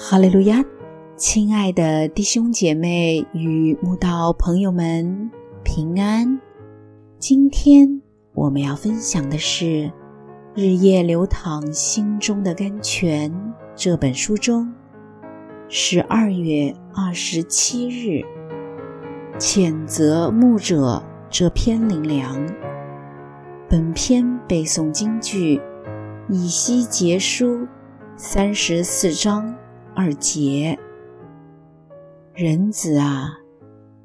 哈利路亚，亲爱的弟兄姐妹与慕道朋友们平安。今天我们要分享的是《日夜流淌心中的甘泉》这本书中十二月二十七日谴责牧者这篇灵粮。本篇背诵京剧以西结书三十四章。二节，人子啊，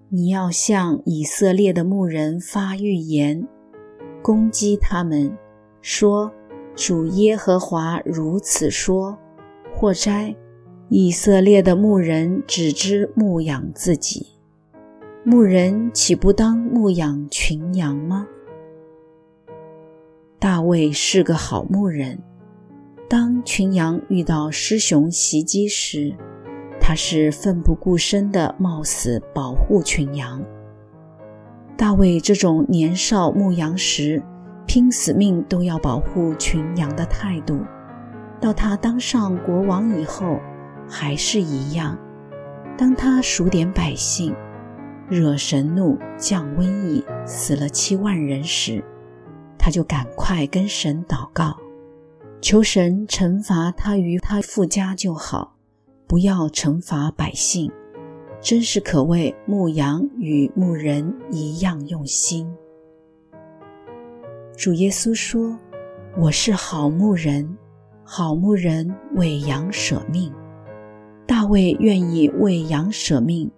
你要向以色列的牧人发预言，攻击他们，说：主耶和华如此说：或哉，以色列的牧人只知牧养自己，牧人岂不当牧养群羊吗？大卫是个好牧人。当群羊遇到狮熊袭击时，他是奋不顾身地冒死保护群羊。大卫这种年少牧羊时拼死命都要保护群羊的态度，到他当上国王以后还是一样。当他数点百姓，惹神怒，降瘟疫，死了七万人时，他就赶快跟神祷告。求神惩罚他与他富家就好，不要惩罚百姓。真是可谓牧羊与牧人一样用心。主耶稣说：“我是好牧人，好牧人为羊舍命。”大卫愿意为羊舍命，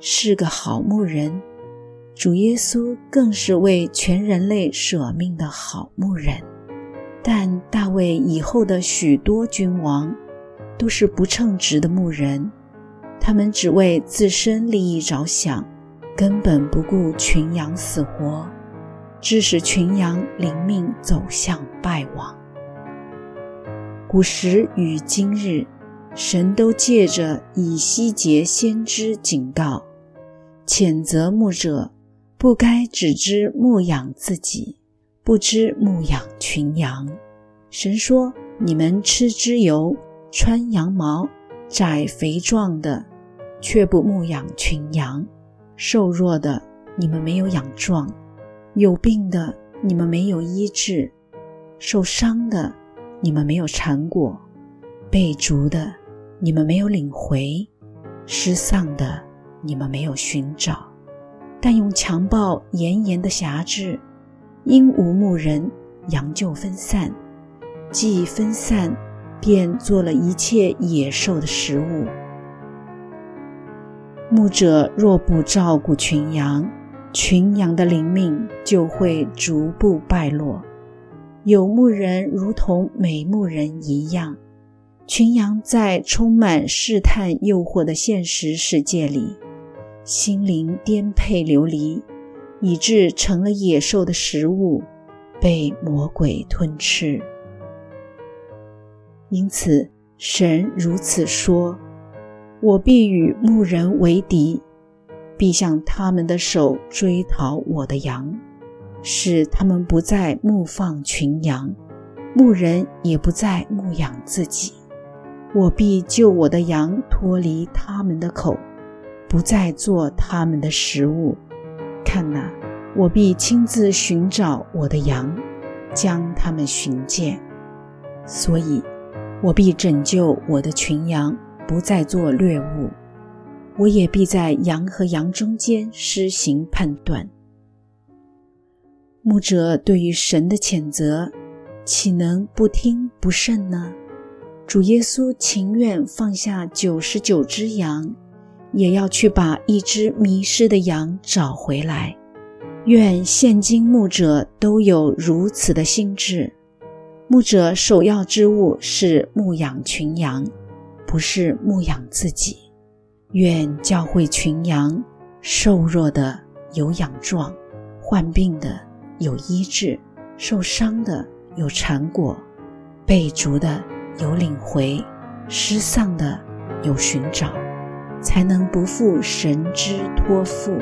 是个好牧人。主耶稣更是为全人类舍命的好牧人。但大卫以后的许多君王都是不称职的牧人，他们只为自身利益着想，根本不顾群羊死活，致使群羊灵命走向败亡。古时与今日，神都借着以西结先知警告、谴责牧者，不该只知牧养自己。不知牧养群羊，神说：“你们吃脂油，穿羊毛，宰肥壮的，却不牧养群羊；瘦弱的，你们没有养壮；有病的，你们没有医治；受伤的，你们没有缠裹；被逐的，你们没有领回；失丧的，你们没有寻找。但用强暴严严的辖制。”因无牧人，羊就分散；既分散，便做了一切野兽的食物。牧者若不照顾群羊，群羊的灵命就会逐步败落。有牧人如同没牧人一样，群羊在充满试探诱惑的现实世界里，心灵颠沛流离。以致成了野兽的食物，被魔鬼吞吃。因此，神如此说：“我必与牧人为敌，必向他们的手追讨我的羊，使他们不再牧放群羊，牧人也不再牧养自己。我必救我的羊脱离他们的口，不再做他们的食物。”看哪，我必亲自寻找我的羊，将他们寻见。所以，我必拯救我的群羊，不再做掠物。我也必在羊和羊中间施行判断。牧者对于神的谴责，岂能不听不慎呢？主耶稣情愿放下九十九只羊。也要去把一只迷失的羊找回来。愿现今牧者都有如此的心智。牧者首要之务是牧养群羊，不是牧养自己。愿教会群羊，瘦弱的有养壮，患病的有医治，受伤的有缠裹，被逐的有领回，失丧的有寻找。才能不负神之托付。